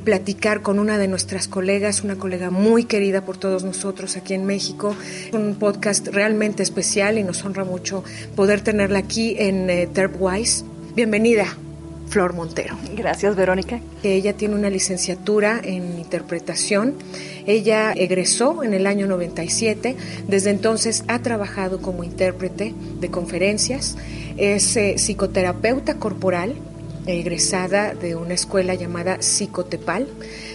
platicar con una de nuestras colegas, una colega muy querida por todos nosotros aquí en México. Un podcast realmente especial y nos honra mucho poder tenerla aquí en eh, Terpwise. Bienvenida. Flor Montero. Gracias, Verónica. Ella tiene una licenciatura en interpretación. Ella egresó en el año 97. Desde entonces ha trabajado como intérprete de conferencias. Es eh, psicoterapeuta corporal, egresada de una escuela llamada Psicotepal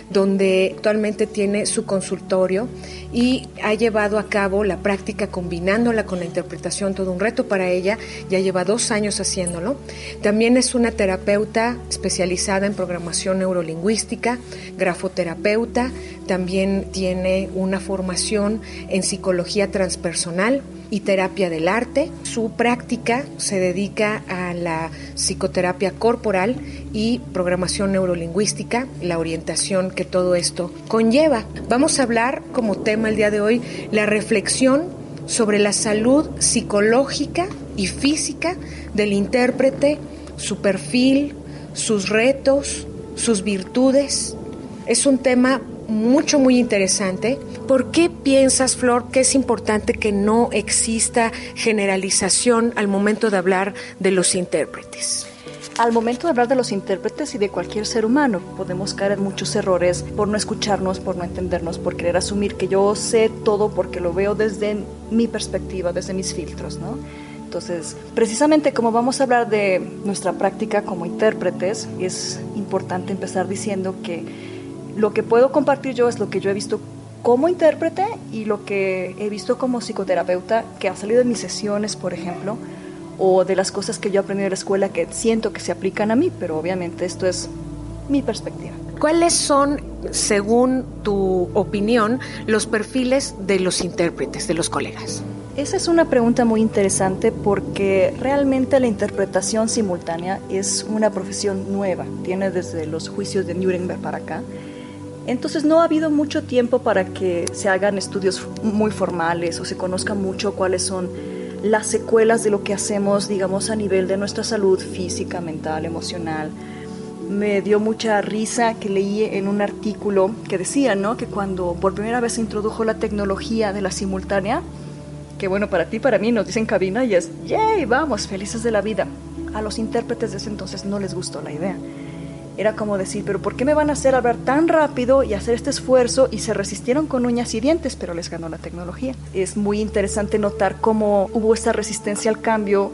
donde actualmente tiene su consultorio y ha llevado a cabo la práctica combinándola con la interpretación, todo un reto para ella, ya lleva dos años haciéndolo. También es una terapeuta especializada en programación neurolingüística, grafoterapeuta, también tiene una formación en psicología transpersonal y terapia del arte. Su práctica se dedica a la psicoterapia corporal y programación neurolingüística, la orientación que todo esto conlleva. Vamos a hablar como tema el día de hoy la reflexión sobre la salud psicológica y física del intérprete, su perfil, sus retos, sus virtudes. Es un tema mucho, muy interesante. ¿Por qué piensas, Flor, que es importante que no exista generalización al momento de hablar de los intérpretes? Al momento de hablar de los intérpretes y de cualquier ser humano, podemos caer en muchos errores por no escucharnos, por no entendernos, por querer asumir que yo sé todo porque lo veo desde mi perspectiva, desde mis filtros, ¿no? Entonces, precisamente como vamos a hablar de nuestra práctica como intérpretes, es importante empezar diciendo que lo que puedo compartir yo es lo que yo he visto como intérprete y lo que he visto como psicoterapeuta que ha salido de mis sesiones, por ejemplo, o de las cosas que yo he aprendido en la escuela que siento que se aplican a mí, pero obviamente esto es mi perspectiva. ¿Cuáles son, según tu opinión, los perfiles de los intérpretes, de los colegas? Esa es una pregunta muy interesante porque realmente la interpretación simultánea es una profesión nueva, tiene desde los juicios de Nuremberg para acá. Entonces no ha habido mucho tiempo para que se hagan estudios muy formales o se conozca mucho cuáles son las secuelas de lo que hacemos, digamos, a nivel de nuestra salud física, mental, emocional. Me dio mucha risa que leí en un artículo que decía, ¿no? Que cuando por primera vez se introdujo la tecnología de la simultánea, que bueno, para ti, para mí, nos dicen cabina y es, ¡yay! Vamos, felices de la vida. A los intérpretes de ese entonces no les gustó la idea era como decir, pero ¿por qué me van a hacer hablar tan rápido y hacer este esfuerzo? Y se resistieron con uñas y dientes, pero les ganó la tecnología. Es muy interesante notar cómo hubo esta resistencia al cambio,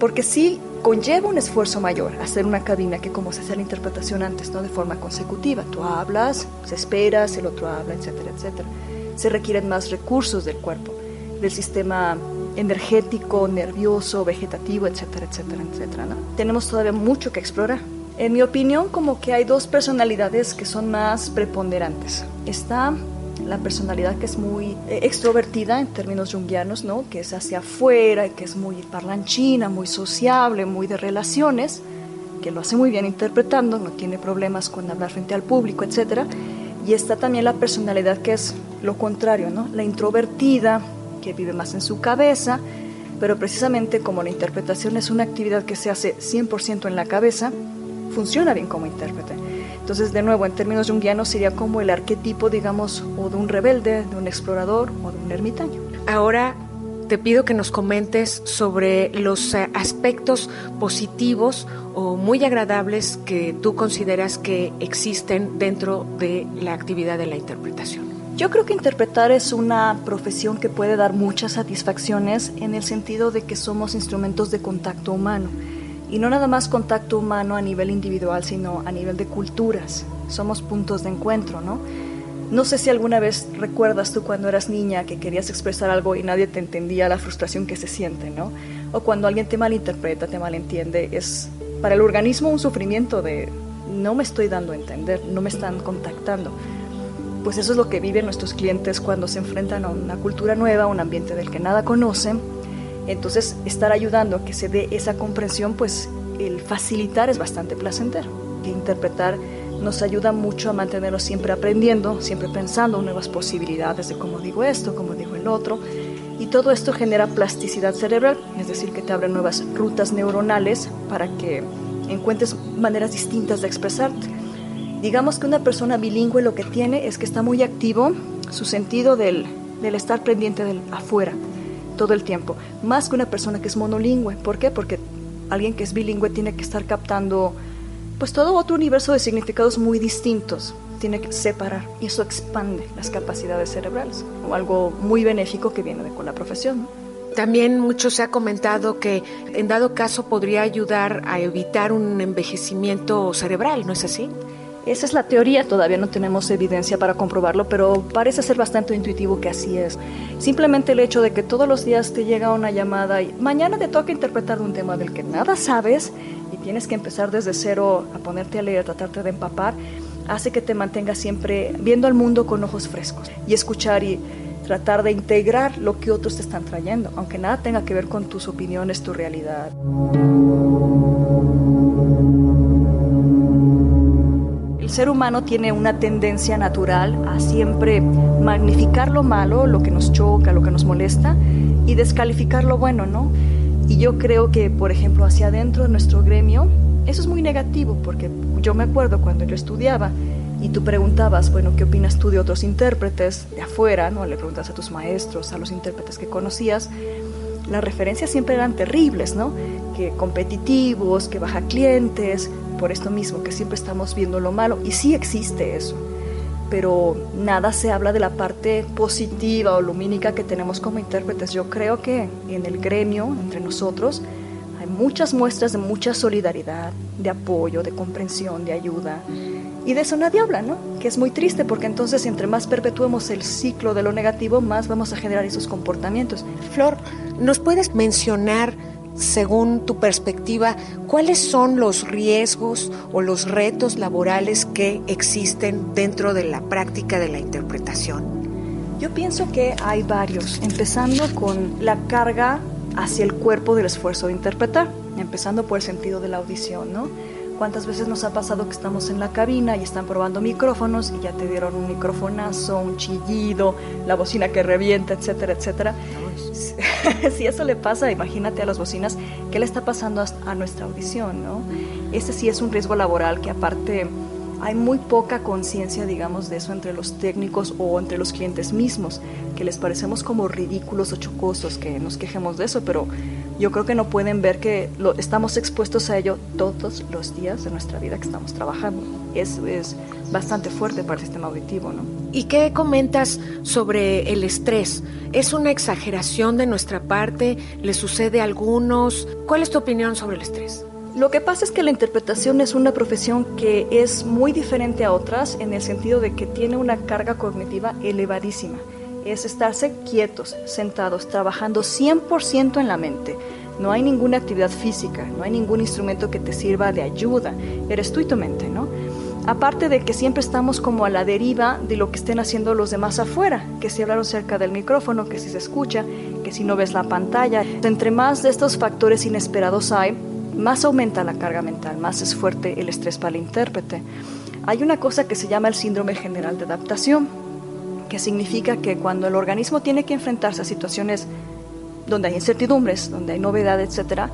porque sí conlleva un esfuerzo mayor hacer una cabina que como se hace la interpretación antes, ¿no? De forma consecutiva. Tú hablas, se esperas, el otro habla, etcétera, etcétera. Se requieren más recursos del cuerpo, del sistema energético, nervioso, vegetativo, etcétera, etcétera, etcétera. ¿no? Tenemos todavía mucho que explorar. En mi opinión, como que hay dos personalidades que son más preponderantes. Está la personalidad que es muy eh, extrovertida en términos junguianos, ¿no? que es hacia afuera, que es muy parlanchina, muy sociable, muy de relaciones, que lo hace muy bien interpretando, no tiene problemas con hablar frente al público, etc. Y está también la personalidad que es lo contrario, ¿no? la introvertida, que vive más en su cabeza, pero precisamente como la interpretación es una actividad que se hace 100% en la cabeza, funciona bien como intérprete. Entonces, de nuevo, en términos junguianos sería como el arquetipo, digamos, o de un rebelde, de un explorador o de un ermitaño. Ahora te pido que nos comentes sobre los eh, aspectos positivos o muy agradables que tú consideras que existen dentro de la actividad de la interpretación. Yo creo que interpretar es una profesión que puede dar muchas satisfacciones en el sentido de que somos instrumentos de contacto humano y no nada más contacto humano a nivel individual, sino a nivel de culturas. Somos puntos de encuentro, ¿no? No sé si alguna vez recuerdas tú cuando eras niña que querías expresar algo y nadie te entendía la frustración que se siente, ¿no? O cuando alguien te malinterpreta, te malentiende, es para el organismo un sufrimiento de no me estoy dando a entender, no me están contactando. Pues eso es lo que viven nuestros clientes cuando se enfrentan a una cultura nueva, un ambiente del que nada conocen entonces, estar ayudando a que se dé esa comprensión, pues el facilitar es bastante placentero. Que interpretar nos ayuda mucho a mantenernos siempre aprendiendo, siempre pensando nuevas posibilidades de cómo digo esto, cómo digo el otro. Y todo esto genera plasticidad cerebral, es decir, que te abre nuevas rutas neuronales para que encuentres maneras distintas de expresarte. Digamos que una persona bilingüe lo que tiene es que está muy activo su sentido del, del estar pendiente del afuera todo el tiempo, más que una persona que es monolingüe. ¿Por qué? Porque alguien que es bilingüe tiene que estar captando pues todo otro universo de significados muy distintos. Tiene que separar y eso expande las capacidades cerebrales, o algo muy benéfico que viene de con la profesión. También mucho se ha comentado que en dado caso podría ayudar a evitar un envejecimiento cerebral, ¿no es así? Esa es la teoría, todavía no tenemos evidencia para comprobarlo, pero parece ser bastante intuitivo que así es. Simplemente el hecho de que todos los días te llega una llamada y mañana te toca interpretar un tema del que nada sabes y tienes que empezar desde cero a ponerte a leer, a tratarte de empapar, hace que te mantengas siempre viendo al mundo con ojos frescos y escuchar y tratar de integrar lo que otros te están trayendo, aunque nada tenga que ver con tus opiniones, tu realidad. El ser humano tiene una tendencia natural a siempre magnificar lo malo, lo que nos choca, lo que nos molesta, y descalificar lo bueno, ¿no? Y yo creo que, por ejemplo, hacia adentro de nuestro gremio, eso es muy negativo, porque yo me acuerdo cuando yo estudiaba, y tú preguntabas, bueno, ¿qué opinas tú de otros intérpretes de afuera? ¿no? Le preguntas a tus maestros, a los intérpretes que conocías. Las referencias siempre eran terribles, ¿no? Que competitivos, que baja clientes, por esto mismo, que siempre estamos viendo lo malo. Y sí existe eso, pero nada se habla de la parte positiva o lumínica que tenemos como intérpretes. Yo creo que en el gremio, entre nosotros, hay muchas muestras de mucha solidaridad, de apoyo, de comprensión, de ayuda. Y de eso nadie habla, ¿no? Que es muy triste porque entonces entre más perpetuemos el ciclo de lo negativo, más vamos a generar esos comportamientos. Flor, ¿nos puedes mencionar, según tu perspectiva, cuáles son los riesgos o los retos laborales que existen dentro de la práctica de la interpretación? Yo pienso que hay varios, empezando con la carga hacia el cuerpo del esfuerzo de interpretar, empezando por el sentido de la audición, ¿no? ¿Cuántas veces nos ha pasado que estamos en la cabina y están probando micrófonos y ya te dieron un microfonazo, un chillido, la bocina que revienta, etcétera, etcétera? si eso le pasa, imagínate a las bocinas, ¿qué le está pasando a nuestra audición, no? Ese sí es un riesgo laboral que aparte hay muy poca conciencia, digamos, de eso entre los técnicos o entre los clientes mismos, que les parecemos como ridículos o chocosos, que nos quejemos de eso, pero yo creo que no pueden ver que estamos expuestos a ello todos los días de nuestra vida que estamos trabajando. Eso es bastante fuerte para el sistema auditivo, ¿no? ¿Y qué comentas sobre el estrés? ¿Es una exageración de nuestra parte? ¿Le sucede a algunos? ¿Cuál es tu opinión sobre el estrés? Lo que pasa es que la interpretación es una profesión que es muy diferente a otras en el sentido de que tiene una carga cognitiva elevadísima. Es estarse quietos, sentados, trabajando 100% en la mente. No hay ninguna actividad física, no hay ningún instrumento que te sirva de ayuda. Eres tú y tu mente, ¿no? Aparte de que siempre estamos como a la deriva de lo que estén haciendo los demás afuera, que si hablaron cerca del micrófono, que si se escucha, que si no ves la pantalla. Entre más de estos factores inesperados hay, más aumenta la carga mental, más es fuerte el estrés para el intérprete. Hay una cosa que se llama el síndrome general de adaptación, que significa que cuando el organismo tiene que enfrentarse a situaciones donde hay incertidumbres, donde hay novedad, etc.,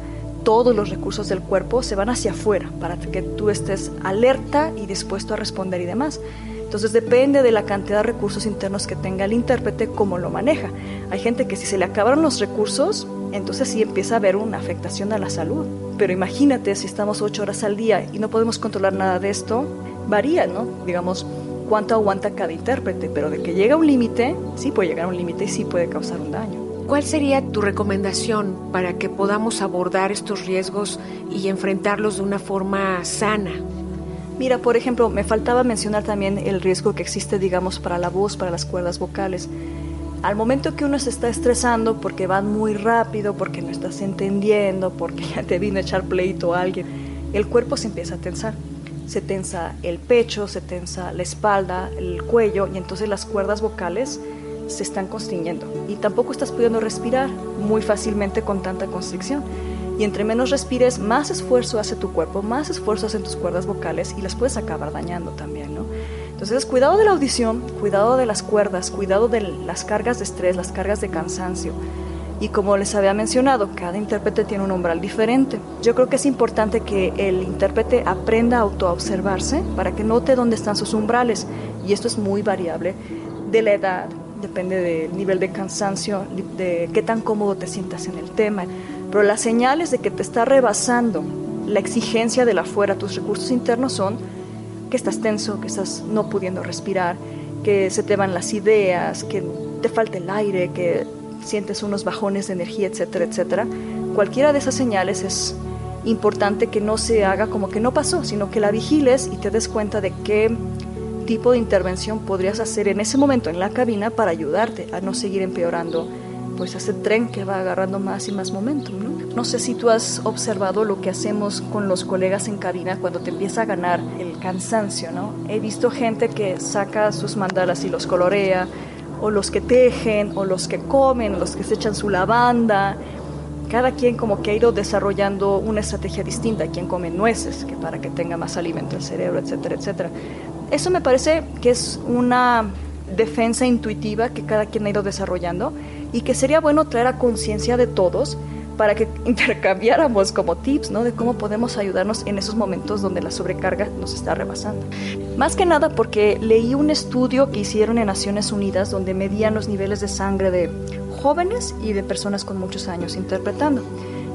todos los recursos del cuerpo se van hacia afuera para que tú estés alerta y dispuesto a responder y demás. Entonces depende de la cantidad de recursos internos que tenga el intérprete, cómo lo maneja. Hay gente que si se le acabaron los recursos, entonces sí empieza a haber una afectación a la salud. Pero imagínate si estamos ocho horas al día y no podemos controlar nada de esto, varía, ¿no? Digamos, cuánto aguanta cada intérprete, pero de que llega a un límite, sí puede llegar a un límite y sí puede causar un daño. ¿Cuál sería tu recomendación para que podamos abordar estos riesgos y enfrentarlos de una forma sana? Mira, por ejemplo, me faltaba mencionar también el riesgo que existe, digamos, para la voz, para las cuerdas vocales. Al momento que uno se está estresando porque van muy rápido, porque no estás entendiendo, porque ya te vino a echar pleito a alguien, el cuerpo se empieza a tensar. Se tensa el pecho, se tensa la espalda, el cuello y entonces las cuerdas vocales se están constriñendo y tampoco estás pudiendo respirar muy fácilmente con tanta constricción. Y entre menos respires, más esfuerzo hace tu cuerpo, más esfuerzo hacen tus cuerdas vocales y las puedes acabar dañando también, ¿no? Entonces, cuidado de la audición, cuidado de las cuerdas, cuidado de las cargas de estrés, las cargas de cansancio. Y como les había mencionado, cada intérprete tiene un umbral diferente. Yo creo que es importante que el intérprete aprenda a autoobservarse para que note dónde están sus umbrales. Y esto es muy variable de la edad, depende del nivel de cansancio, de qué tan cómodo te sientas en el tema. Pero las señales de que te está rebasando la exigencia de la afuera, tus recursos internos son que estás tenso, que estás no pudiendo respirar, que se te van las ideas, que te falta el aire, que sientes unos bajones de energía, etcétera, etcétera. Cualquiera de esas señales es importante que no se haga como que no pasó, sino que la vigiles y te des cuenta de qué tipo de intervención podrías hacer en ese momento en la cabina para ayudarte a no seguir empeorando pues ese tren que va agarrando más y más momentum. ¿no? sé si tú has observado lo que hacemos con los colegas en cabina cuando te empieza a ganar el cansancio. ¿no? He visto gente que saca sus mandalas y los colorea, o los que tejen, o los que comen, los que se echan su lavanda. Cada quien como que ha ido desarrollando una estrategia distinta. Quien come nueces, que para que tenga más alimento el cerebro, etcétera, etcétera. Eso me parece que es una defensa intuitiva que cada quien ha ido desarrollando y que sería bueno traer a conciencia de todos para que intercambiáramos como tips, ¿no? De cómo podemos ayudarnos en esos momentos donde la sobrecarga nos está rebasando. Más que nada porque leí un estudio que hicieron en Naciones Unidas donde medían los niveles de sangre de jóvenes y de personas con muchos años interpretando.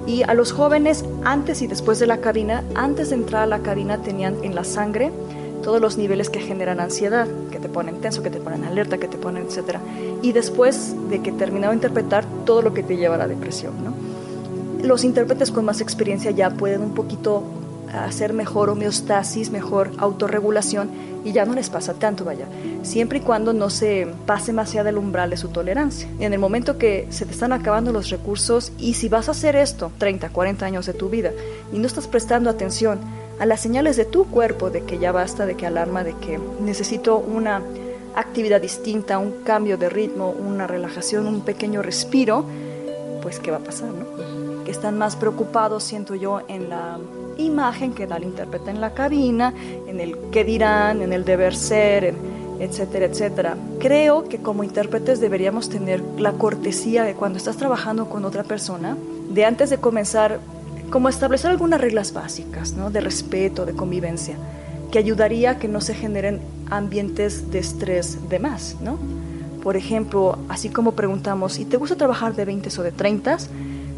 Y a los jóvenes antes y después de la cabina, antes de entrar a la cabina tenían en la sangre todos los niveles que generan ansiedad, que te ponen tenso, que te ponen alerta, que te ponen etcétera. Y después de que terminado de interpretar, todo lo que te lleva a la depresión, los intérpretes con más experiencia ya pueden un poquito hacer mejor homeostasis, mejor autorregulación y ya no les pasa tanto, vaya, siempre y cuando no se pase más allá del umbral de su tolerancia. En el momento que se te están acabando los recursos y si vas a hacer esto 30, 40 años de tu vida y no estás prestando atención a las señales de tu cuerpo de que ya basta, de que alarma, de que necesito una actividad distinta, un cambio de ritmo, una relajación, un pequeño respiro, pues ¿qué va a pasar, no? están más preocupados, siento yo, en la imagen que da el intérprete en la cabina, en el qué dirán, en el deber ser, etcétera, etcétera. Creo que como intérpretes deberíamos tener la cortesía de cuando estás trabajando con otra persona, de antes de comenzar, como establecer algunas reglas básicas, ¿no? De respeto, de convivencia, que ayudaría a que no se generen ambientes de estrés de más, ¿no? Por ejemplo, así como preguntamos, ¿y te gusta trabajar de 20 o de 30?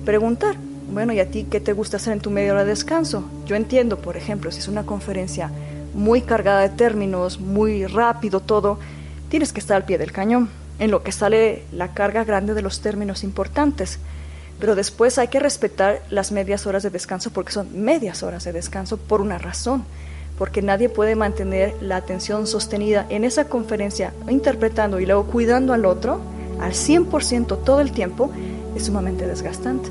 preguntar, bueno, ¿y a ti qué te gusta hacer en tu media hora de descanso? Yo entiendo, por ejemplo, si es una conferencia muy cargada de términos, muy rápido todo, tienes que estar al pie del cañón, en lo que sale la carga grande de los términos importantes. Pero después hay que respetar las medias horas de descanso porque son medias horas de descanso por una razón, porque nadie puede mantener la atención sostenida en esa conferencia interpretando y luego cuidando al otro al 100% todo el tiempo es sumamente desgastante.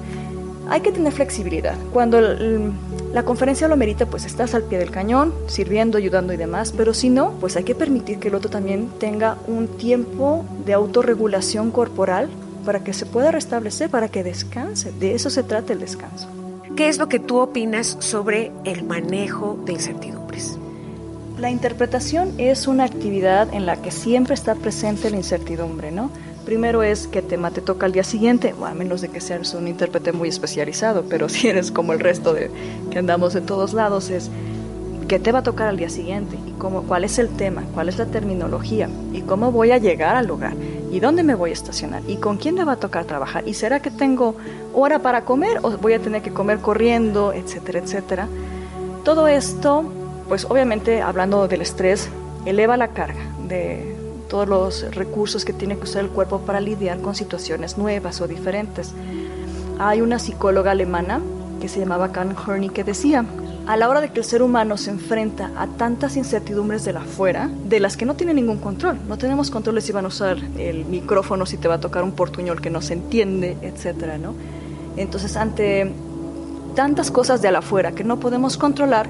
Hay que tener flexibilidad. Cuando la conferencia lo merita, pues estás al pie del cañón, sirviendo, ayudando y demás, pero si no, pues hay que permitir que el otro también tenga un tiempo de autorregulación corporal para que se pueda restablecer, para que descanse. De eso se trata el descanso. ¿Qué es lo que tú opinas sobre el manejo de incertidumbres? La interpretación es una actividad en la que siempre está presente la incertidumbre, ¿no? Primero es que tema te toca al día siguiente, o a menos de que seas un intérprete muy especializado, pero si eres como el resto de que andamos de todos lados, es qué te va a tocar al día siguiente, y cómo, cuál es el tema, cuál es la terminología, y cómo voy a llegar al lugar, y dónde me voy a estacionar, y con quién me va a tocar trabajar, y será que tengo hora para comer o voy a tener que comer corriendo, etcétera, etcétera. Todo esto, pues obviamente hablando del estrés, eleva la carga de todos los recursos que tiene que usar el cuerpo para lidiar con situaciones nuevas o diferentes. Hay una psicóloga alemana que se llamaba Karen Horney que decía, a la hora de que el ser humano se enfrenta a tantas incertidumbres de la afuera, de las que no tiene ningún control, no tenemos control de si van a usar el micrófono, si te va a tocar un portuñol que no se entiende, etcétera, ¿no? Entonces, ante tantas cosas de afuera que no podemos controlar,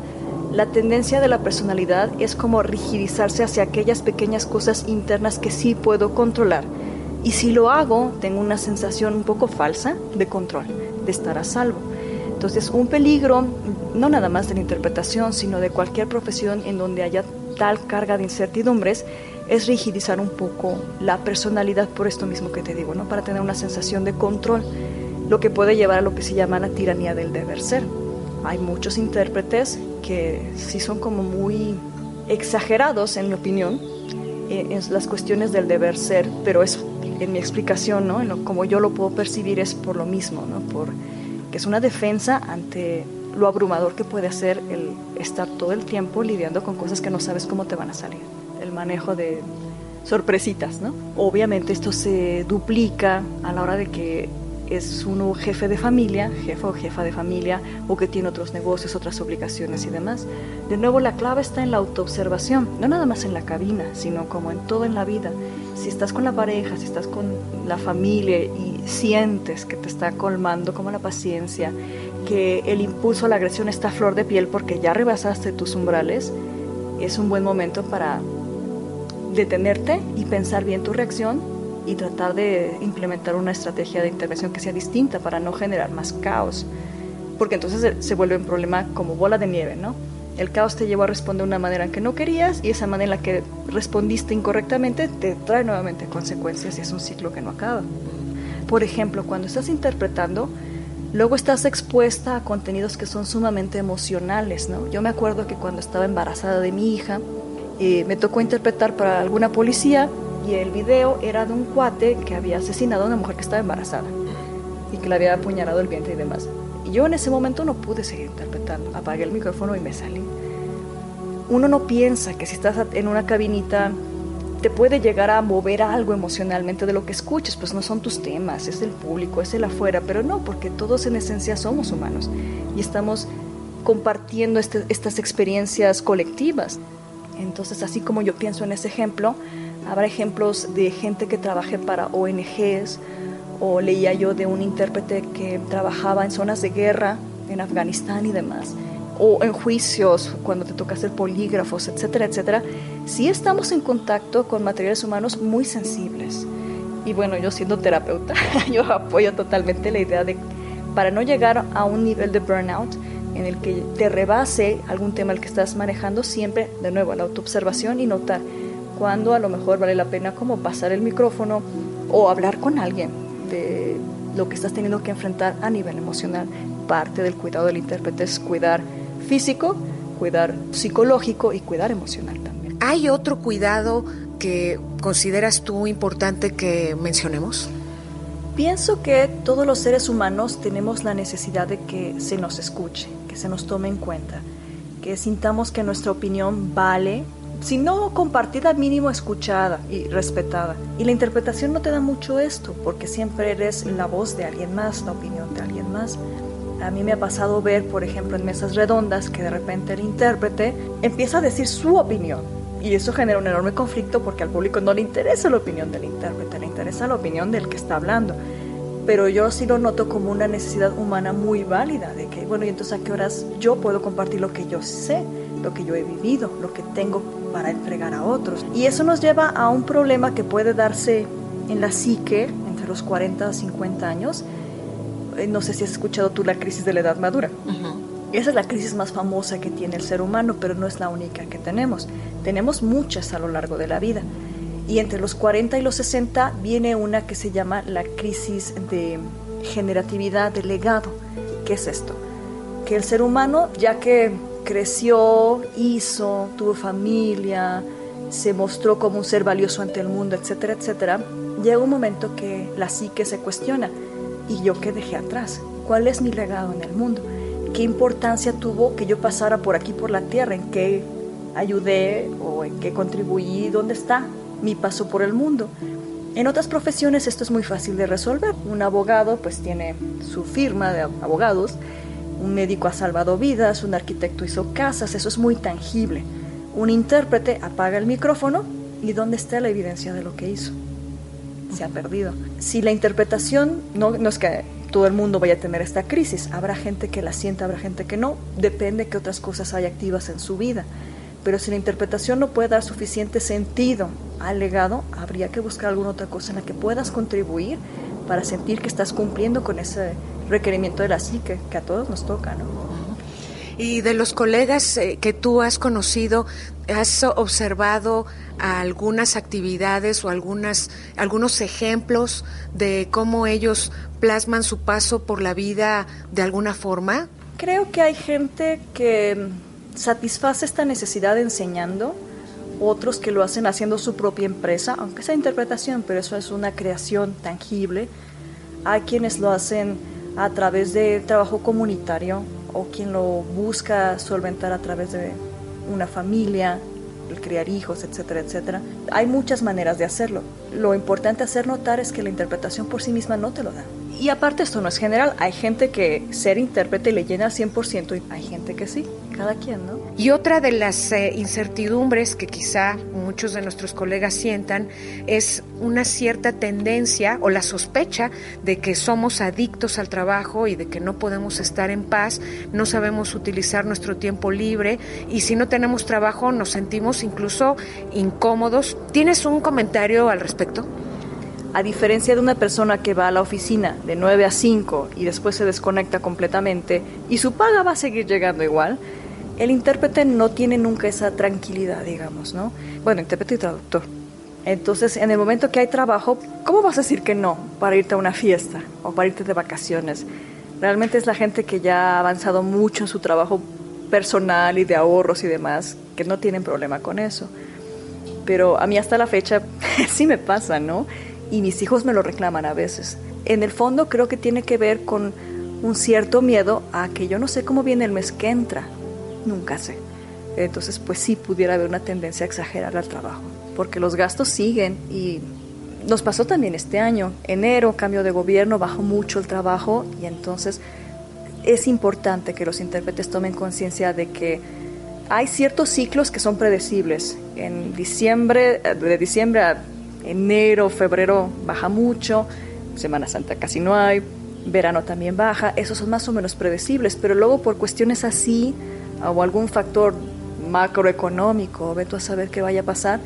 la tendencia de la personalidad es como rigidizarse hacia aquellas pequeñas cosas internas que sí puedo controlar. Y si lo hago, tengo una sensación un poco falsa de control, de estar a salvo. Entonces, un peligro, no nada más de la interpretación, sino de cualquier profesión en donde haya tal carga de incertidumbres, es rigidizar un poco la personalidad por esto mismo que te digo, ¿no? Para tener una sensación de control, lo que puede llevar a lo que se llama la tiranía del deber ser. Hay muchos intérpretes que sí son como muy exagerados, en mi opinión, en las cuestiones del deber ser, pero es en mi explicación, ¿no? En como yo lo puedo percibir es por lo mismo, ¿no? Por es una defensa ante lo abrumador que puede ser el estar todo el tiempo lidiando con cosas que no sabes cómo te van a salir. El manejo de sorpresitas, ¿no? Obviamente esto se duplica a la hora de que es uno jefe de familia, jefe o jefa de familia, o que tiene otros negocios, otras obligaciones y demás. De nuevo, la clave está en la autoobservación, no nada más en la cabina, sino como en todo en la vida. Si estás con la pareja, si estás con la familia y sientes que te está colmando como la paciencia, que el impulso a la agresión está a flor de piel porque ya rebasaste tus umbrales, es un buen momento para detenerte y pensar bien tu reacción y tratar de implementar una estrategia de intervención que sea distinta para no generar más caos. Porque entonces se vuelve un problema como bola de nieve, ¿no? El caos te llevó a responder de una manera que no querías y esa manera en la que respondiste incorrectamente te trae nuevamente consecuencias y es un ciclo que no acaba. Por ejemplo, cuando estás interpretando, luego estás expuesta a contenidos que son sumamente emocionales, ¿no? Yo me acuerdo que cuando estaba embarazada de mi hija, eh, me tocó interpretar para alguna policía y el video era de un cuate que había asesinado a una mujer que estaba embarazada y que le había apuñalado el vientre y demás. Yo en ese momento no pude seguir interpretando, apagué el micrófono y me salí. Uno no piensa que si estás en una cabinita te puede llegar a mover algo emocionalmente de lo que escuches, pues no son tus temas, es el público, es el afuera, pero no, porque todos en esencia somos humanos y estamos compartiendo este, estas experiencias colectivas. Entonces, así como yo pienso en ese ejemplo, Habrá ejemplos de gente que trabaje para ONGs o leía yo de un intérprete que trabajaba en zonas de guerra en Afganistán y demás, o en juicios cuando te toca hacer polígrafos, etcétera, etcétera. Sí estamos en contacto con materiales humanos muy sensibles. Y bueno, yo siendo terapeuta, yo apoyo totalmente la idea de, para no llegar a un nivel de burnout, en el que te rebase algún tema el que estás manejando, siempre, de nuevo, la autoobservación y notar cuando a lo mejor vale la pena como pasar el micrófono o hablar con alguien de lo que estás teniendo que enfrentar a nivel emocional. Parte del cuidado del intérprete es cuidar físico, cuidar psicológico y cuidar emocional también. ¿Hay otro cuidado que consideras tú importante que mencionemos? Pienso que todos los seres humanos tenemos la necesidad de que se nos escuche, que se nos tome en cuenta, que sintamos que nuestra opinión vale si no compartida, mínimo escuchada y respetada. Y la interpretación no te da mucho esto, porque siempre eres la voz de alguien más, la opinión de alguien más. A mí me ha pasado ver, por ejemplo, en mesas redondas, que de repente el intérprete empieza a decir su opinión. Y eso genera un enorme conflicto porque al público no le interesa la opinión del intérprete, le interesa la opinión del que está hablando. Pero yo sí lo noto como una necesidad humana muy válida, de que, bueno, y entonces a qué horas yo puedo compartir lo que yo sé, lo que yo he vivido, lo que tengo para entregar a otros. Y eso nos lleva a un problema que puede darse en la psique entre los 40 a 50 años. Eh, no sé si has escuchado tú la crisis de la edad madura. Esa es la crisis más famosa que tiene el ser humano, pero no es la única que tenemos. Tenemos muchas a lo largo de la vida. Y entre los 40 y los 60 viene una que se llama la crisis de generatividad de legado. ¿Qué es esto? Que el ser humano, ya que creció, hizo, tuvo familia, se mostró como un ser valioso ante el mundo, etcétera, etcétera, llega un momento que la psique se cuestiona. ¿Y yo qué dejé atrás? ¿Cuál es mi legado en el mundo? ¿Qué importancia tuvo que yo pasara por aquí, por la tierra? ¿En qué ayudé o en qué contribuí? ¿Dónde está mi paso por el mundo? En otras profesiones esto es muy fácil de resolver. Un abogado pues tiene su firma de abogados un médico ha salvado vidas, un arquitecto hizo casas, eso es muy tangible. Un intérprete apaga el micrófono y ¿dónde está la evidencia de lo que hizo? Se ha perdido. Si la interpretación, no, no es que todo el mundo vaya a tener esta crisis, habrá gente que la sienta, habrá gente que no, depende que otras cosas hay activas en su vida. Pero si la interpretación no puede dar suficiente sentido al legado, habría que buscar alguna otra cosa en la que puedas contribuir para sentir que estás cumpliendo con ese requerimiento de la psique que a todos nos toca, ¿no? Y de los colegas eh, que tú has conocido, ¿has observado algunas actividades o algunas, algunos ejemplos de cómo ellos plasman su paso por la vida de alguna forma? Creo que hay gente que satisface esta necesidad enseñando, otros que lo hacen haciendo su propia empresa, aunque sea interpretación, pero eso es una creación tangible. Hay quienes lo hacen a través de trabajo comunitario o quien lo busca solventar a través de una familia, el criar hijos, etcétera, etcétera. Hay muchas maneras de hacerlo. Lo importante hacer notar es que la interpretación por sí misma no te lo da. Y aparte esto no es general, hay gente que ser intérprete le llena al 100% y hay gente que sí, cada quien, ¿no? Y otra de las eh, incertidumbres que quizá muchos de nuestros colegas sientan es una cierta tendencia o la sospecha de que somos adictos al trabajo y de que no podemos estar en paz, no sabemos utilizar nuestro tiempo libre y si no tenemos trabajo nos sentimos incluso incómodos. ¿Tienes un comentario al respecto? A diferencia de una persona que va a la oficina de 9 a 5 y después se desconecta completamente y su paga va a seguir llegando igual, el intérprete no tiene nunca esa tranquilidad, digamos, ¿no? Bueno, intérprete y traductor. Entonces, en el momento que hay trabajo, ¿cómo vas a decir que no para irte a una fiesta o para irte de vacaciones? Realmente es la gente que ya ha avanzado mucho en su trabajo personal y de ahorros y demás, que no tienen problema con eso. Pero a mí hasta la fecha sí me pasa, ¿no? Y mis hijos me lo reclaman a veces. En el fondo creo que tiene que ver con un cierto miedo a que yo no sé cómo viene el mes que entra, nunca sé. Entonces pues sí pudiera haber una tendencia a exagerar al trabajo, porque los gastos siguen y nos pasó también este año. Enero, cambio de gobierno, bajó mucho el trabajo y entonces es importante que los intérpretes tomen conciencia de que hay ciertos ciclos que son predecibles. En diciembre, de diciembre a enero, febrero baja mucho, Semana Santa casi no hay, verano también baja, esos son más o menos predecibles, pero luego por cuestiones así o algún factor macroeconómico, ve tú a saber qué vaya a pasar,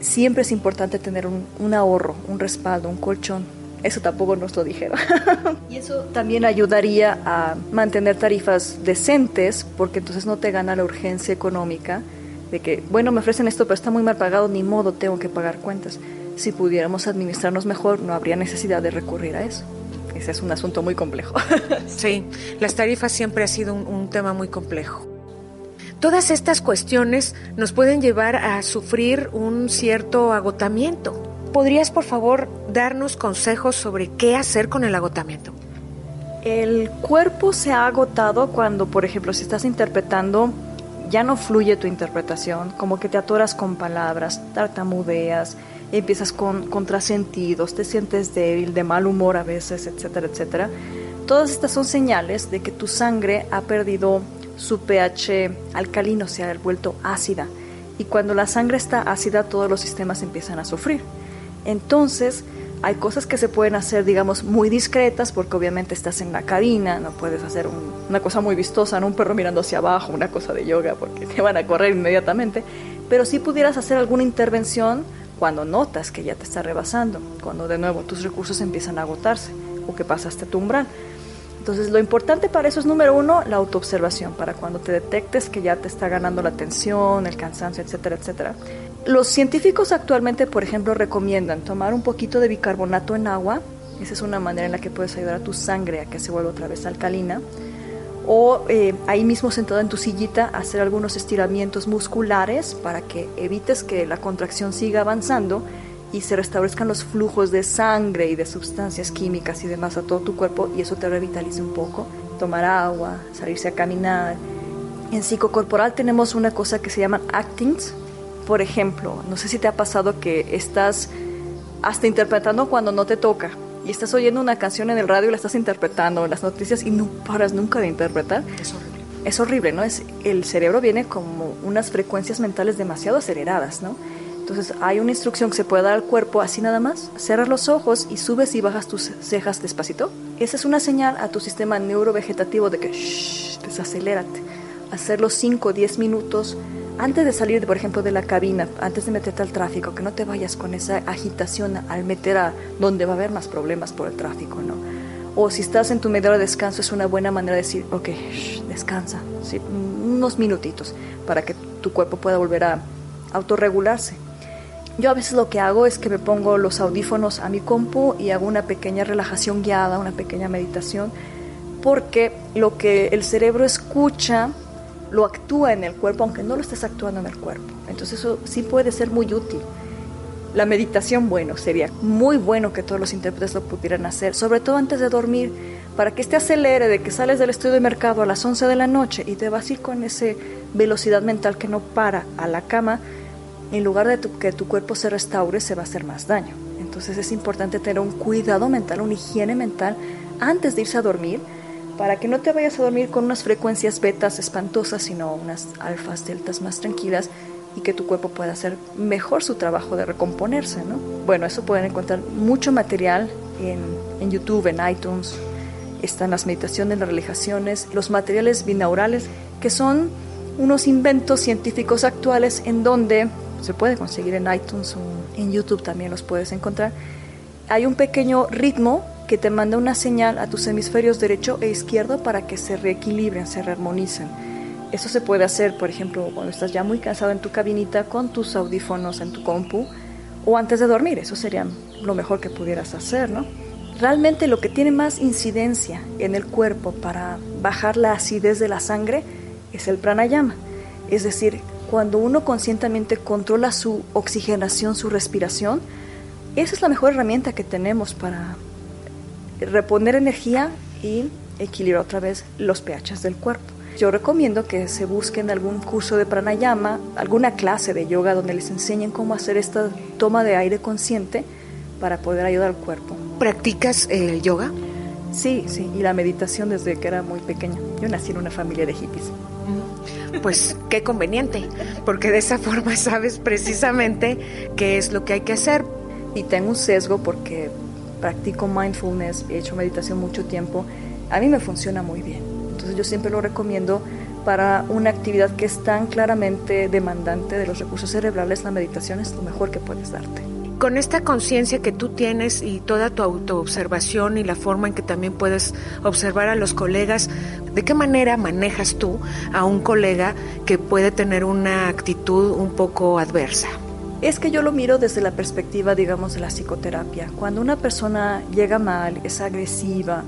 siempre es importante tener un, un ahorro, un respaldo, un colchón. Eso tampoco nos lo dijeron. y eso también ayudaría a mantener tarifas decentes, porque entonces no te gana la urgencia económica de que, bueno, me ofrecen esto, pero está muy mal pagado, ni modo, tengo que pagar cuentas. Si pudiéramos administrarnos mejor, no habría necesidad de recurrir a eso. Ese es un asunto muy complejo. sí, las tarifas siempre ha sido un, un tema muy complejo. Todas estas cuestiones nos pueden llevar a sufrir un cierto agotamiento. ¿Podrías, por favor, darnos consejos sobre qué hacer con el agotamiento? El cuerpo se ha agotado cuando, por ejemplo, si estás interpretando ya no fluye tu interpretación, como que te atoras con palabras, tartamudeas, empiezas con contrasentidos, te sientes débil, de mal humor a veces, etcétera, etcétera. Todas estas son señales de que tu sangre ha perdido su pH alcalino, se ha vuelto ácida. Y cuando la sangre está ácida, todos los sistemas empiezan a sufrir. Entonces, hay cosas que se pueden hacer, digamos, muy discretas, porque obviamente estás en la cabina, no puedes hacer una cosa muy vistosa, ¿no? un perro mirando hacia abajo, una cosa de yoga, porque te van a correr inmediatamente. Pero sí pudieras hacer alguna intervención cuando notas que ya te está rebasando, cuando de nuevo tus recursos empiezan a agotarse o que pasaste tu umbral. Entonces, lo importante para eso es, número uno, la autoobservación, para cuando te detectes que ya te está ganando la tensión, el cansancio, etcétera, etcétera. Los científicos actualmente, por ejemplo, recomiendan tomar un poquito de bicarbonato en agua. Esa es una manera en la que puedes ayudar a tu sangre a que se vuelva otra vez alcalina. O eh, ahí mismo sentado en tu sillita, hacer algunos estiramientos musculares para que evites que la contracción siga avanzando y se restablezcan los flujos de sangre y de sustancias químicas y demás a todo tu cuerpo y eso te revitalice un poco. Tomar agua, salirse a caminar. En psicocorporal tenemos una cosa que se llama actings. Por ejemplo, no sé si te ha pasado que estás hasta interpretando cuando no te toca y estás oyendo una canción en el radio y la estás interpretando en las noticias y no paras nunca de interpretar. Es horrible. Es horrible, ¿no? Es, el cerebro viene como unas frecuencias mentales demasiado aceleradas, ¿no? Entonces hay una instrucción que se puede dar al cuerpo así nada más. Cierras los ojos y subes y bajas tus cejas despacito. Esa es una señal a tu sistema neurovegetativo de que shh, desacelérate. Hacerlo 5 o 10 minutos antes de salir, por ejemplo, de la cabina, antes de meterte al tráfico, que no te vayas con esa agitación al meter a donde va a haber más problemas por el tráfico, ¿no? O si estás en tu media de descanso es una buena manera de decir, ok, descansa, unos minutitos para que tu cuerpo pueda volver a autorregularse. Yo a veces lo que hago es que me pongo los audífonos a mi compu y hago una pequeña relajación guiada, una pequeña meditación, porque lo que el cerebro escucha lo actúa en el cuerpo, aunque no lo estés actuando en el cuerpo. Entonces eso sí puede ser muy útil. La meditación, bueno, sería muy bueno que todos los intérpretes lo pudieran hacer, sobre todo antes de dormir, para que este acelere de que sales del estudio de mercado a las 11 de la noche y te vas a ir con esa velocidad mental que no para a la cama, en lugar de que tu cuerpo se restaure, se va a hacer más daño. Entonces es importante tener un cuidado mental, una higiene mental antes de irse a dormir, para que no te vayas a dormir con unas frecuencias betas espantosas, sino unas alfas, deltas más tranquilas y que tu cuerpo pueda hacer mejor su trabajo de recomponerse. ¿no? Bueno, eso pueden encontrar mucho material en, en YouTube, en iTunes. Están las meditaciones, las relajaciones, los materiales binaurales, que son unos inventos científicos actuales en donde se puede conseguir en iTunes o en YouTube también los puedes encontrar. Hay un pequeño ritmo que te manda una señal a tus hemisferios derecho e izquierdo para que se reequilibren, se rearmonicen. Eso se puede hacer, por ejemplo, cuando estás ya muy cansado en tu cabinita con tus audífonos en tu compu o antes de dormir. Eso sería lo mejor que pudieras hacer, ¿no? Realmente lo que tiene más incidencia en el cuerpo para bajar la acidez de la sangre es el pranayama. Es decir, cuando uno conscientemente controla su oxigenación, su respiración, esa es la mejor herramienta que tenemos para reponer energía y equilibrar otra vez los pHs del cuerpo. Yo recomiendo que se busquen algún curso de pranayama, alguna clase de yoga donde les enseñen cómo hacer esta toma de aire consciente para poder ayudar al cuerpo. ¿Practicas el yoga? Sí, sí, y la meditación desde que era muy pequeña. Yo nací en una familia de hippies. Pues qué conveniente, porque de esa forma sabes precisamente qué es lo que hay que hacer. Y tengo un sesgo porque practico mindfulness, he hecho meditación mucho tiempo, a mí me funciona muy bien. Entonces yo siempre lo recomiendo para una actividad que es tan claramente demandante de los recursos cerebrales, la meditación es lo mejor que puedes darte con esta conciencia que tú tienes y toda tu autoobservación y la forma en que también puedes observar a los colegas, ¿de qué manera manejas tú a un colega que puede tener una actitud un poco adversa? Es que yo lo miro desde la perspectiva, digamos, de la psicoterapia. Cuando una persona llega mal, es agresiva,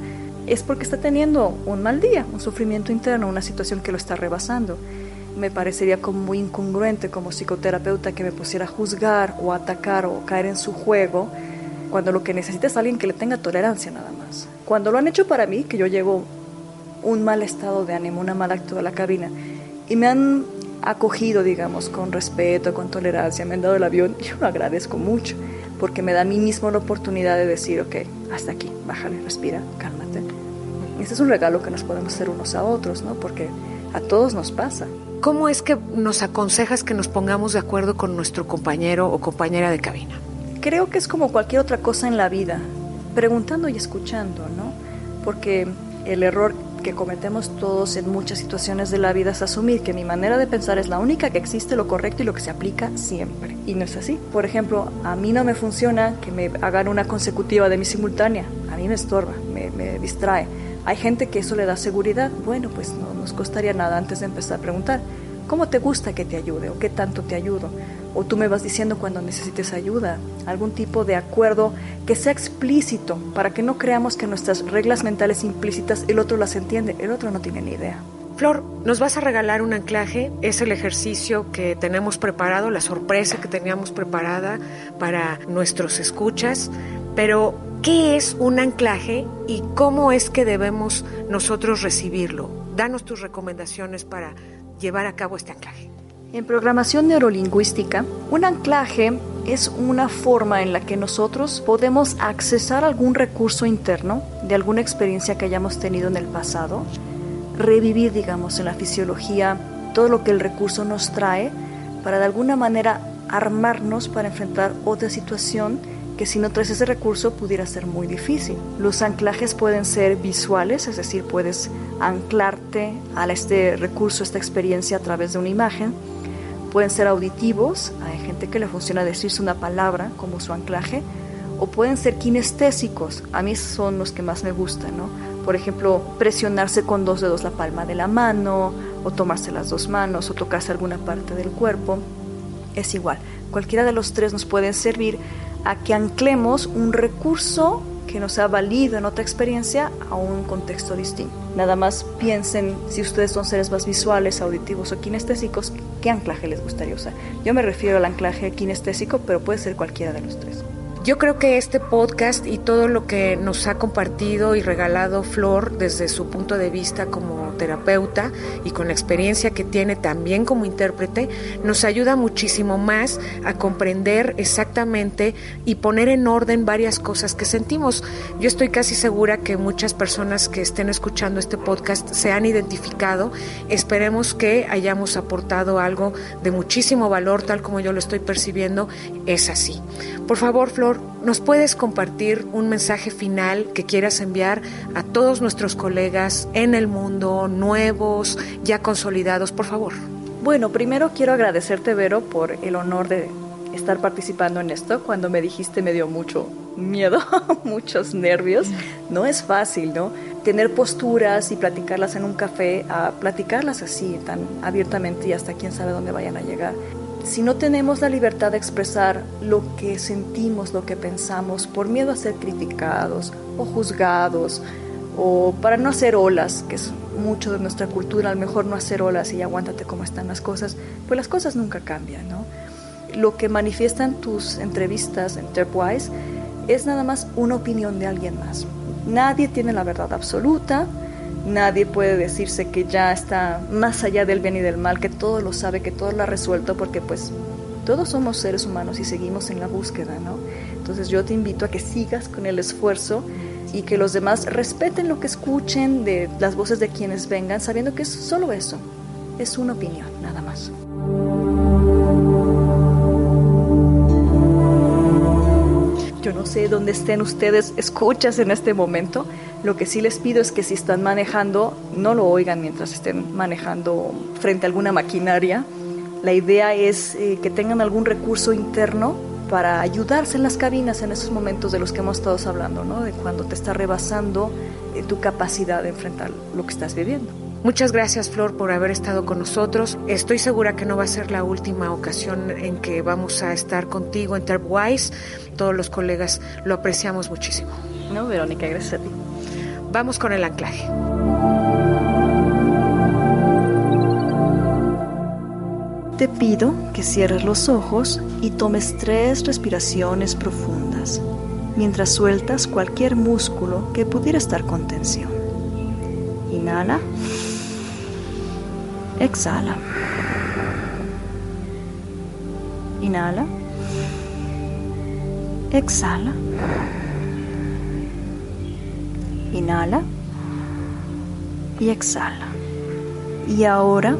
es porque está teniendo un mal día, un sufrimiento interno, una situación que lo está rebasando me parecería como muy incongruente como psicoterapeuta que me pusiera a juzgar o atacar o caer en su juego cuando lo que necesita es alguien que le tenga tolerancia nada más. Cuando lo han hecho para mí, que yo llego un mal estado de ánimo, una mala actitud a la cabina y me han acogido, digamos, con respeto, con tolerancia, me han dado el avión, yo lo agradezco mucho porque me da a mí mismo la oportunidad de decir, ok, hasta aquí, bájale, respira, cálmate. Este es un regalo que nos podemos hacer unos a otros, ¿no? Porque a todos nos pasa. ¿Cómo es que nos aconsejas que nos pongamos de acuerdo con nuestro compañero o compañera de cabina? Creo que es como cualquier otra cosa en la vida, preguntando y escuchando, ¿no? Porque el error que cometemos todos en muchas situaciones de la vida es asumir que mi manera de pensar es la única que existe, lo correcto y lo que se aplica siempre. Y no es así. Por ejemplo, a mí no me funciona que me hagan una consecutiva de mi simultánea. A mí me estorba, me, me distrae hay gente que eso le da seguridad. Bueno, pues no nos costaría nada antes de empezar a preguntar, ¿cómo te gusta que te ayude o qué tanto te ayudo? O tú me vas diciendo cuando necesites ayuda, algún tipo de acuerdo que sea explícito para que no creamos que nuestras reglas mentales implícitas el otro las entiende, el otro no tiene ni idea. Flor, nos vas a regalar un anclaje, es el ejercicio que tenemos preparado, la sorpresa que teníamos preparada para nuestros escuchas, pero ¿Qué es un anclaje y cómo es que debemos nosotros recibirlo? Danos tus recomendaciones para llevar a cabo este anclaje. En programación neurolingüística, un anclaje es una forma en la que nosotros podemos accesar algún recurso interno de alguna experiencia que hayamos tenido en el pasado, revivir, digamos, en la fisiología todo lo que el recurso nos trae para de alguna manera armarnos para enfrentar otra situación que si no traes ese recurso pudiera ser muy difícil. Los anclajes pueden ser visuales, es decir, puedes anclarte a este recurso, a esta experiencia a través de una imagen. Pueden ser auditivos, hay gente que le funciona decirse una palabra como su anclaje, o pueden ser kinestésicos. A mí son los que más me gustan, ¿no? Por ejemplo, presionarse con dos dedos la palma de la mano, o tomarse las dos manos, o tocarse alguna parte del cuerpo. Es igual, cualquiera de los tres nos puede servir a que anclemos un recurso que nos ha valido en otra experiencia a un contexto distinto. Nada más piensen si ustedes son seres más visuales, auditivos o kinestésicos, ¿qué anclaje les gustaría usar? Yo me refiero al anclaje kinestésico, pero puede ser cualquiera de los tres. Yo creo que este podcast y todo lo que nos ha compartido y regalado Flor desde su punto de vista como terapeuta y con la experiencia que tiene también como intérprete, nos ayuda muchísimo más a comprender exactamente y poner en orden varias cosas que sentimos. Yo estoy casi segura que muchas personas que estén escuchando este podcast se han identificado. Esperemos que hayamos aportado algo de muchísimo valor, tal como yo lo estoy percibiendo. Es así. Por favor, Flor, ¿nos puedes compartir un mensaje final que quieras enviar a todos nuestros colegas en el mundo, nuevos, ya consolidados, por favor? Bueno, primero quiero agradecerte, Vero, por el honor de estar participando en esto. Cuando me dijiste me dio mucho miedo, muchos nervios. No es fácil, ¿no? Tener posturas y platicarlas en un café, a platicarlas así, tan abiertamente y hasta quién sabe dónde vayan a llegar si no tenemos la libertad de expresar lo que sentimos, lo que pensamos, por miedo a ser criticados o juzgados, o para no hacer olas, que es mucho de nuestra cultura, a lo mejor no hacer olas y aguántate cómo están las cosas, pues las cosas nunca cambian, ¿no? Lo que manifiestan tus entrevistas en Terpwise es nada más una opinión de alguien más. Nadie tiene la verdad absoluta, Nadie puede decirse que ya está más allá del bien y del mal, que todo lo sabe, que todo lo ha resuelto, porque pues todos somos seres humanos y seguimos en la búsqueda, ¿no? Entonces yo te invito a que sigas con el esfuerzo y que los demás respeten lo que escuchen de las voces de quienes vengan, sabiendo que es solo eso, es una opinión, nada más. Yo no sé dónde estén ustedes escuchas en este momento. Lo que sí les pido es que si están manejando, no lo oigan mientras estén manejando frente a alguna maquinaria. La idea es eh, que tengan algún recurso interno para ayudarse en las cabinas en esos momentos de los que hemos estado hablando, ¿no? de cuando te está rebasando eh, tu capacidad de enfrentar lo que estás viviendo. Muchas gracias Flor por haber estado con nosotros. Estoy segura que no va a ser la última ocasión en que vamos a estar contigo en Terpwise. Todos los colegas lo apreciamos muchísimo. No, Verónica, gracias a ti. Vamos con el anclaje. Te pido que cierres los ojos y tomes tres respiraciones profundas mientras sueltas cualquier músculo que pudiera estar con tensión. Inhala. Exhala. Inhala. Exhala. Inhala y exhala. Y ahora,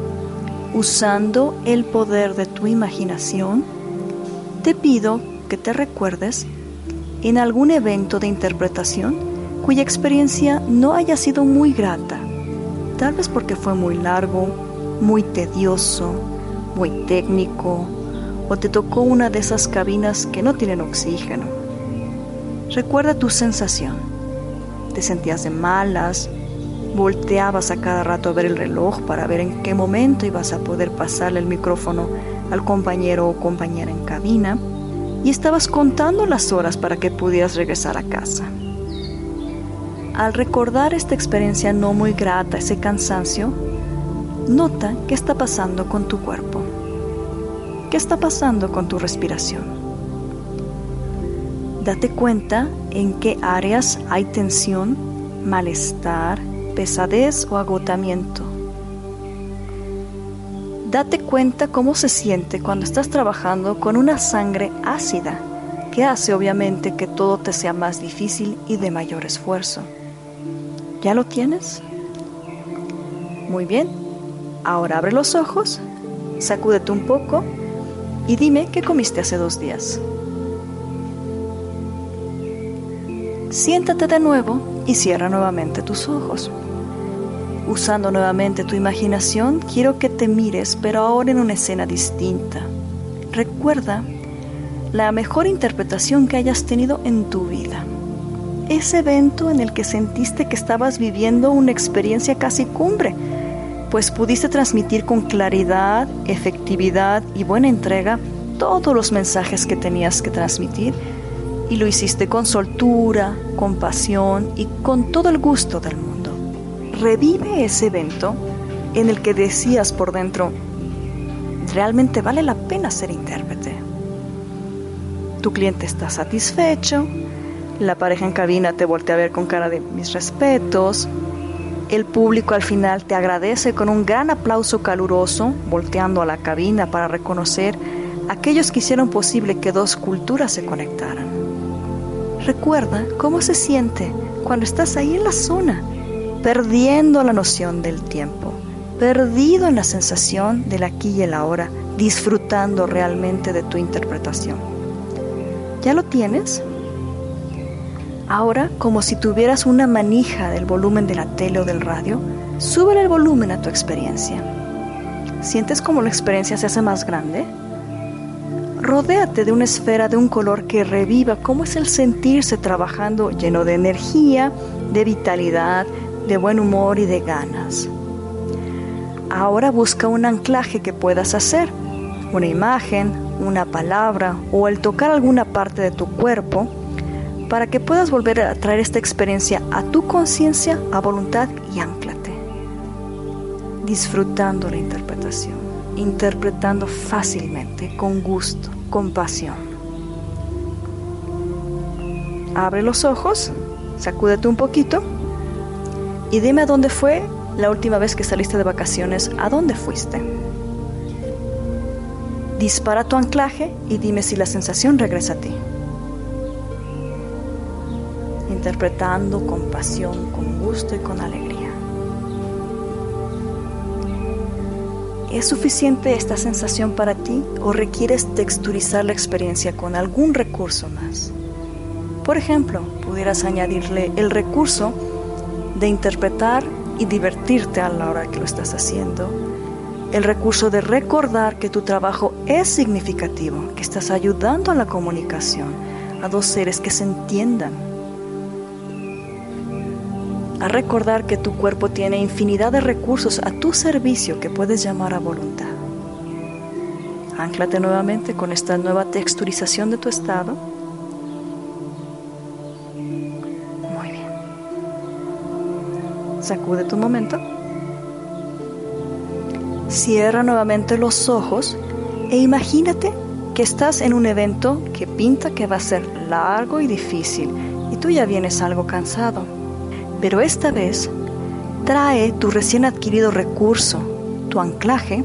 usando el poder de tu imaginación, te pido que te recuerdes en algún evento de interpretación cuya experiencia no haya sido muy grata, tal vez porque fue muy largo, muy tedioso, muy técnico, o te tocó una de esas cabinas que no tienen oxígeno. Recuerda tu sensación. Te sentías de malas, volteabas a cada rato a ver el reloj para ver en qué momento ibas a poder pasarle el micrófono al compañero o compañera en cabina y estabas contando las horas para que pudieras regresar a casa. Al recordar esta experiencia no muy grata, ese cansancio, nota qué está pasando con tu cuerpo. ¿Qué está pasando con tu respiración? Date cuenta en qué áreas hay tensión, malestar, pesadez o agotamiento. Date cuenta cómo se siente cuando estás trabajando con una sangre ácida, que hace obviamente que todo te sea más difícil y de mayor esfuerzo. ¿Ya lo tienes? Muy bien. Ahora abre los ojos, sacúdete un poco y dime qué comiste hace dos días. Siéntate de nuevo y cierra nuevamente tus ojos. Usando nuevamente tu imaginación, quiero que te mires, pero ahora en una escena distinta. Recuerda la mejor interpretación que hayas tenido en tu vida. Ese evento en el que sentiste que estabas viviendo una experiencia casi cumbre, pues pudiste transmitir con claridad, efectividad y buena entrega todos los mensajes que tenías que transmitir y lo hiciste con soltura, con pasión y con todo el gusto del mundo. Revive ese evento en el que decías por dentro, realmente vale la pena ser intérprete. Tu cliente está satisfecho, la pareja en cabina te voltea a ver con cara de mis respetos, el público al final te agradece con un gran aplauso caluroso, volteando a la cabina para reconocer aquellos que hicieron posible que dos culturas se conectaran. Recuerda cómo se siente cuando estás ahí en la zona, perdiendo la noción del tiempo perdido en la sensación del aquí y el ahora, disfrutando realmente de tu interpretación. ¿Ya lo tienes? Ahora, como si tuvieras una manija del volumen de la tele o del radio, sube el volumen a tu experiencia. ¿Sientes como la experiencia se hace más grande? Rodéate de una esfera de un color que reviva cómo es el sentirse trabajando lleno de energía, de vitalidad, de buen humor y de ganas. Ahora busca un anclaje que puedas hacer, una imagen, una palabra o el tocar alguna parte de tu cuerpo para que puedas volver a traer esta experiencia a tu conciencia, a voluntad y anclate. Disfrutando la interpretación, interpretando fácilmente, con gusto, con pasión. Abre los ojos, sacúdete un poquito y dime a dónde fue la última vez que saliste de vacaciones, ¿a dónde fuiste? Dispara tu anclaje y dime si la sensación regresa a ti. Interpretando con pasión, con gusto y con alegría. ¿Es suficiente esta sensación para ti o requieres texturizar la experiencia con algún recurso más? Por ejemplo, pudieras añadirle el recurso de interpretar y divertirte a la hora que lo estás haciendo. El recurso de recordar que tu trabajo es significativo, que estás ayudando a la comunicación, a dos seres que se entiendan. A recordar que tu cuerpo tiene infinidad de recursos a tu servicio que puedes llamar a voluntad. Anclate nuevamente con esta nueva texturización de tu estado sacude tu momento. Cierra nuevamente los ojos e imagínate que estás en un evento que pinta que va a ser largo y difícil y tú ya vienes algo cansado. Pero esta vez trae tu recién adquirido recurso, tu anclaje,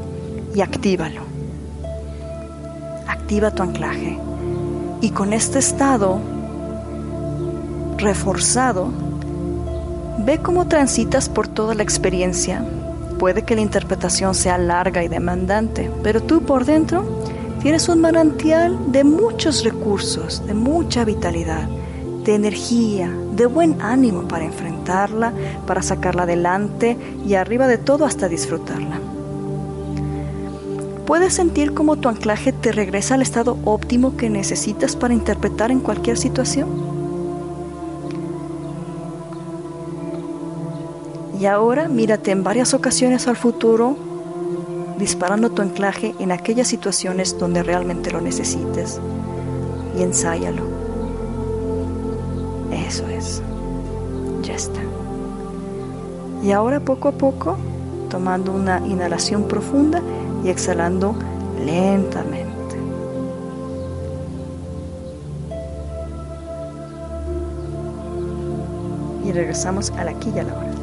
y actívalo. Activa tu anclaje. Y con este estado reforzado, Ve cómo transitas por toda la experiencia. Puede que la interpretación sea larga y demandante, pero tú por dentro tienes un manantial de muchos recursos, de mucha vitalidad, de energía, de buen ánimo para enfrentarla, para sacarla adelante y arriba de todo hasta disfrutarla. Puedes sentir cómo tu anclaje te regresa al estado óptimo que necesitas para interpretar en cualquier situación. Y ahora mírate en varias ocasiones al futuro, disparando tu anclaje en aquellas situaciones donde realmente lo necesites. Y ensáyalo. Eso es. Ya está. Y ahora poco a poco, tomando una inhalación profunda y exhalando lentamente. Y regresamos al aquí y a la hora.